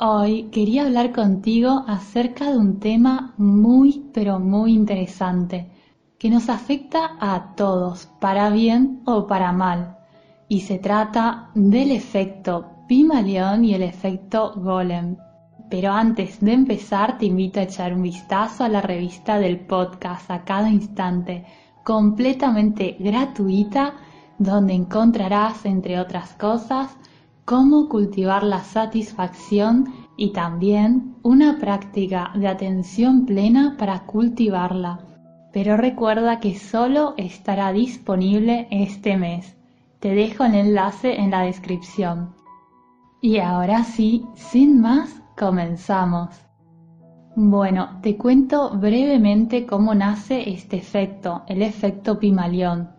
Hoy quería hablar contigo acerca de un tema muy pero muy interesante que nos afecta a todos, para bien o para mal, y se trata del efecto Pimaleón y el efecto Golem. Pero antes de empezar te invito a echar un vistazo a la revista del podcast a cada instante, completamente gratuita, donde encontrarás, entre otras cosas, cómo cultivar la satisfacción y también una práctica de atención plena para cultivarla. Pero recuerda que solo estará disponible este mes. Te dejo el enlace en la descripción. Y ahora sí, sin más, comenzamos. Bueno, te cuento brevemente cómo nace este efecto, el efecto Pimalión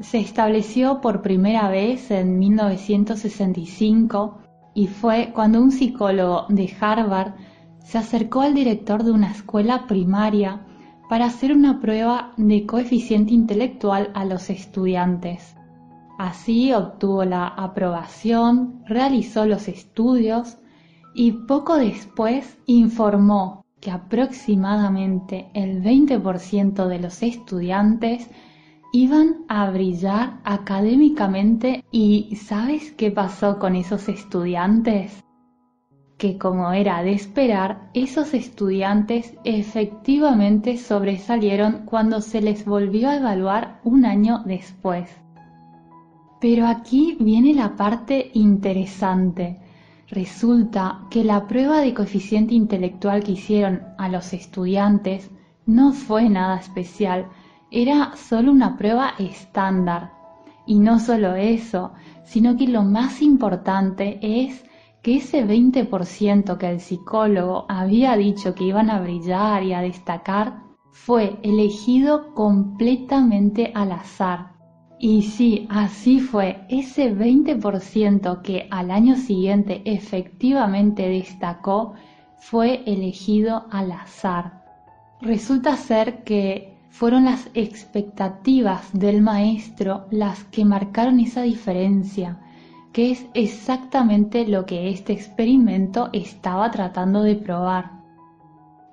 se estableció por primera vez en 1965 y fue cuando un psicólogo de Harvard se acercó al director de una escuela primaria para hacer una prueba de coeficiente intelectual a los estudiantes. Así obtuvo la aprobación, realizó los estudios y poco después informó que aproximadamente el 20% de los estudiantes iban a brillar académicamente y ¿sabes qué pasó con esos estudiantes? Que como era de esperar, esos estudiantes efectivamente sobresalieron cuando se les volvió a evaluar un año después. Pero aquí viene la parte interesante. Resulta que la prueba de coeficiente intelectual que hicieron a los estudiantes no fue nada especial, era solo una prueba estándar. Y no solo eso, sino que lo más importante es que ese 20% que el psicólogo había dicho que iban a brillar y a destacar fue elegido completamente al azar. Y sí, así fue, ese 20% que al año siguiente efectivamente destacó fue elegido al azar. Resulta ser que fueron las expectativas del maestro las que marcaron esa diferencia, que es exactamente lo que este experimento estaba tratando de probar.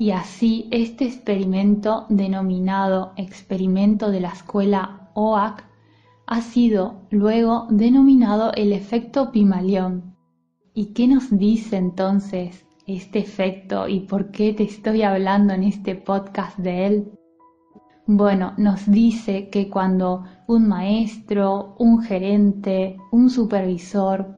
Y así este experimento denominado experimento de la escuela OAC ha sido luego denominado el efecto Pimaleón. ¿Y qué nos dice entonces este efecto y por qué te estoy hablando en este podcast de él? Bueno, nos dice que cuando un maestro, un gerente, un supervisor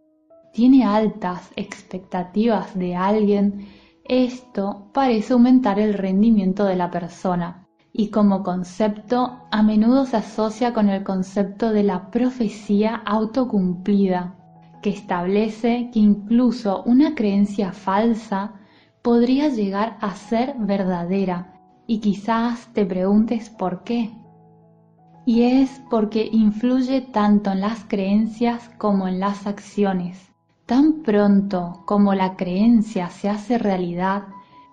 tiene altas expectativas de alguien, esto parece aumentar el rendimiento de la persona. Y como concepto a menudo se asocia con el concepto de la profecía autocumplida, que establece que incluso una creencia falsa podría llegar a ser verdadera y quizás te preguntes por qué. Y es porque influye tanto en las creencias como en las acciones. Tan pronto como la creencia se hace realidad,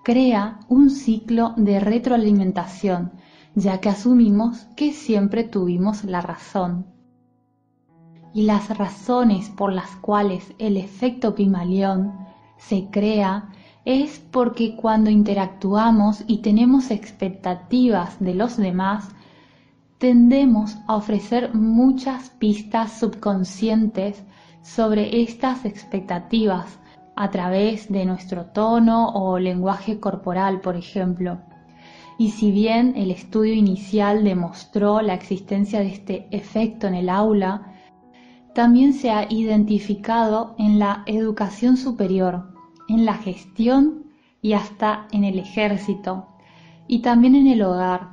crea un ciclo de retroalimentación, ya que asumimos que siempre tuvimos la razón. Y las razones por las cuales el efecto Pimaleón se crea es porque cuando interactuamos y tenemos expectativas de los demás, tendemos a ofrecer muchas pistas subconscientes sobre estas expectativas a través de nuestro tono o lenguaje corporal, por ejemplo. Y si bien el estudio inicial demostró la existencia de este efecto en el aula, también se ha identificado en la educación superior en la gestión y hasta en el ejército, y también en el hogar,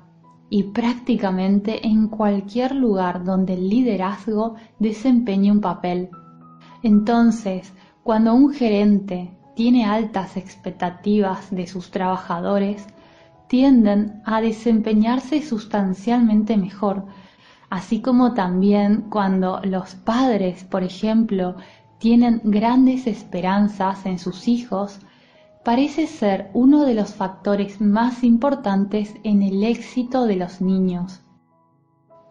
y prácticamente en cualquier lugar donde el liderazgo desempeñe un papel. Entonces, cuando un gerente tiene altas expectativas de sus trabajadores, tienden a desempeñarse sustancialmente mejor, así como también cuando los padres, por ejemplo, tienen grandes esperanzas en sus hijos, parece ser uno de los factores más importantes en el éxito de los niños.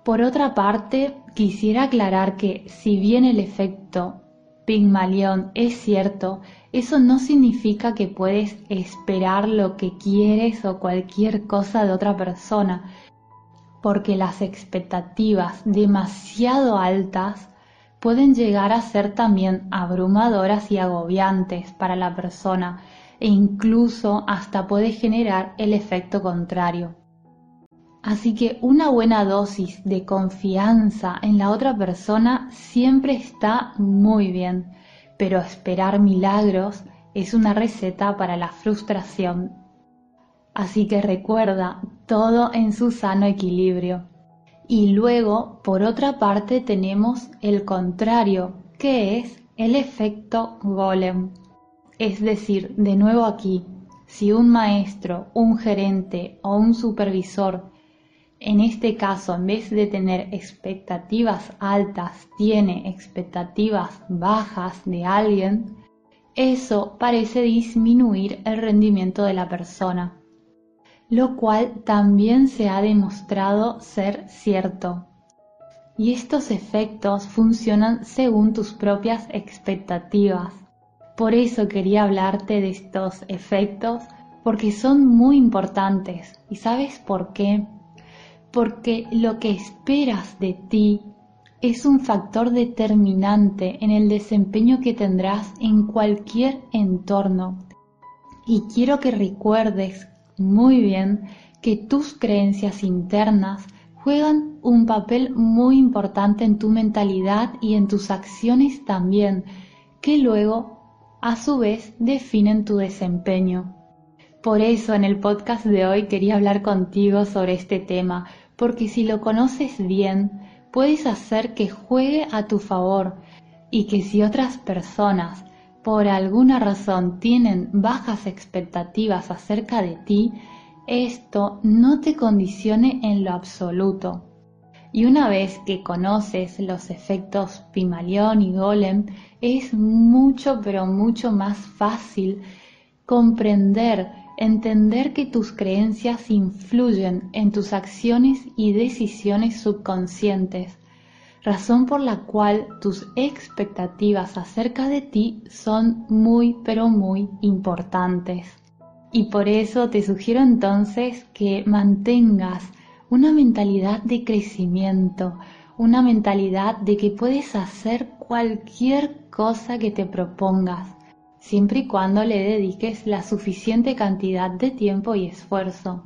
Por otra parte, quisiera aclarar que si bien el efecto Pigmalión es cierto, eso no significa que puedes esperar lo que quieres o cualquier cosa de otra persona, porque las expectativas demasiado altas pueden llegar a ser también abrumadoras y agobiantes para la persona e incluso hasta puede generar el efecto contrario. Así que una buena dosis de confianza en la otra persona siempre está muy bien, pero esperar milagros es una receta para la frustración. Así que recuerda todo en su sano equilibrio. Y luego, por otra parte, tenemos el contrario, que es el efecto golem. Es decir, de nuevo aquí, si un maestro, un gerente o un supervisor en este caso, en vez de tener expectativas altas, tiene expectativas bajas de alguien, eso parece disminuir el rendimiento de la persona, lo cual también se ha demostrado ser cierto. Y estos efectos funcionan según tus propias expectativas. Por eso quería hablarte de estos efectos, porque son muy importantes. ¿Y sabes por qué? porque lo que esperas de ti es un factor determinante en el desempeño que tendrás en cualquier entorno. Y quiero que recuerdes muy bien que tus creencias internas juegan un papel muy importante en tu mentalidad y en tus acciones también, que luego, a su vez, definen tu desempeño. Por eso en el podcast de hoy quería hablar contigo sobre este tema, porque si lo conoces bien, puedes hacer que juegue a tu favor y que si otras personas por alguna razón tienen bajas expectativas acerca de ti, esto no te condicione en lo absoluto. Y una vez que conoces los efectos Pimalión y Golem, es mucho pero mucho más fácil comprender entender que tus creencias influyen en tus acciones y decisiones subconscientes, razón por la cual tus expectativas acerca de ti son muy pero muy importantes. Y por eso te sugiero entonces que mantengas una mentalidad de crecimiento, una mentalidad de que puedes hacer cualquier cosa que te propongas siempre y cuando le dediques la suficiente cantidad de tiempo y esfuerzo.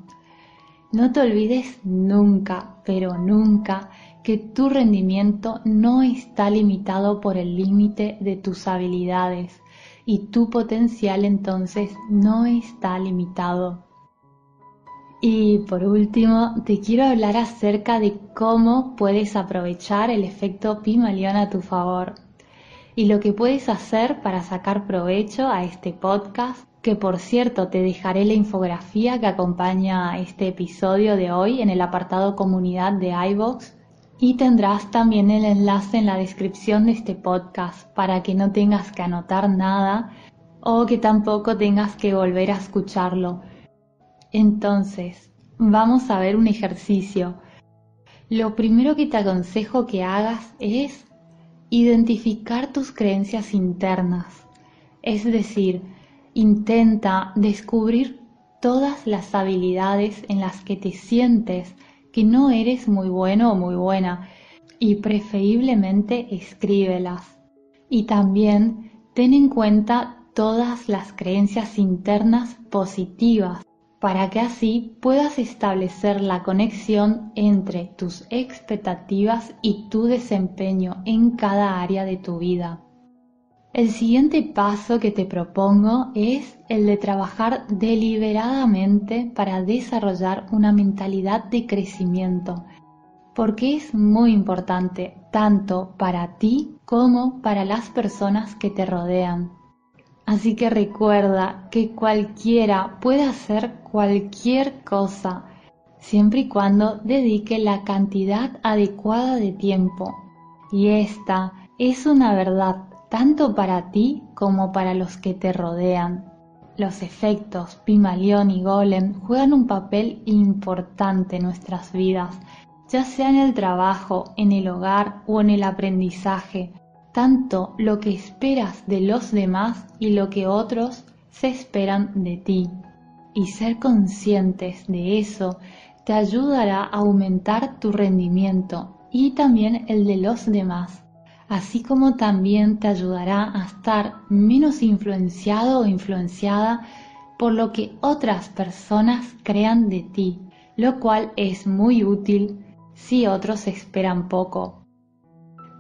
No te olvides nunca, pero nunca, que tu rendimiento no está limitado por el límite de tus habilidades y tu potencial entonces no está limitado. Y por último, te quiero hablar acerca de cómo puedes aprovechar el efecto Pimalión a tu favor y lo que puedes hacer para sacar provecho a este podcast, que por cierto te dejaré la infografía que acompaña este episodio de hoy en el apartado comunidad de iVoox y tendrás también el enlace en la descripción de este podcast para que no tengas que anotar nada o que tampoco tengas que volver a escucharlo. Entonces, vamos a ver un ejercicio. Lo primero que te aconsejo que hagas es identificar tus creencias internas, es decir, intenta descubrir todas las habilidades en las que te sientes que no eres muy bueno o muy buena y preferiblemente escríbelas. Y también ten en cuenta todas las creencias internas positivas para que así puedas establecer la conexión entre tus expectativas y tu desempeño en cada área de tu vida. El siguiente paso que te propongo es el de trabajar deliberadamente para desarrollar una mentalidad de crecimiento, porque es muy importante tanto para ti como para las personas que te rodean. Así que recuerda que cualquiera puede hacer cualquier cosa, siempre y cuando dedique la cantidad adecuada de tiempo. Y esta es una verdad tanto para ti como para los que te rodean. Los efectos Pimalión y Golem juegan un papel importante en nuestras vidas, ya sea en el trabajo, en el hogar o en el aprendizaje, tanto lo que esperas de los demás y lo que otros se esperan de ti. Y ser conscientes de eso te ayudará a aumentar tu rendimiento y también el de los demás así como también te ayudará a estar menos influenciado o influenciada por lo que otras personas crean de ti, lo cual es muy útil si otros esperan poco.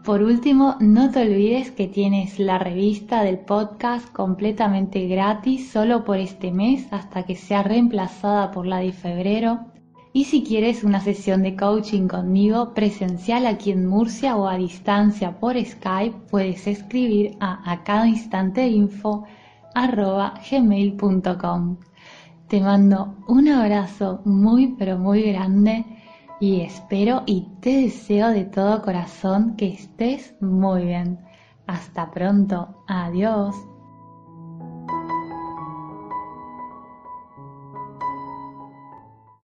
Por último, no te olvides que tienes la revista del podcast completamente gratis solo por este mes hasta que sea reemplazada por la de febrero y si quieres una sesión de coaching conmigo presencial aquí en Murcia o a distancia por Skype, puedes escribir a a cada instante info gmail.com. Te mando un abrazo muy pero muy grande y espero y te deseo de todo corazón que estés muy bien. Hasta pronto. Adiós.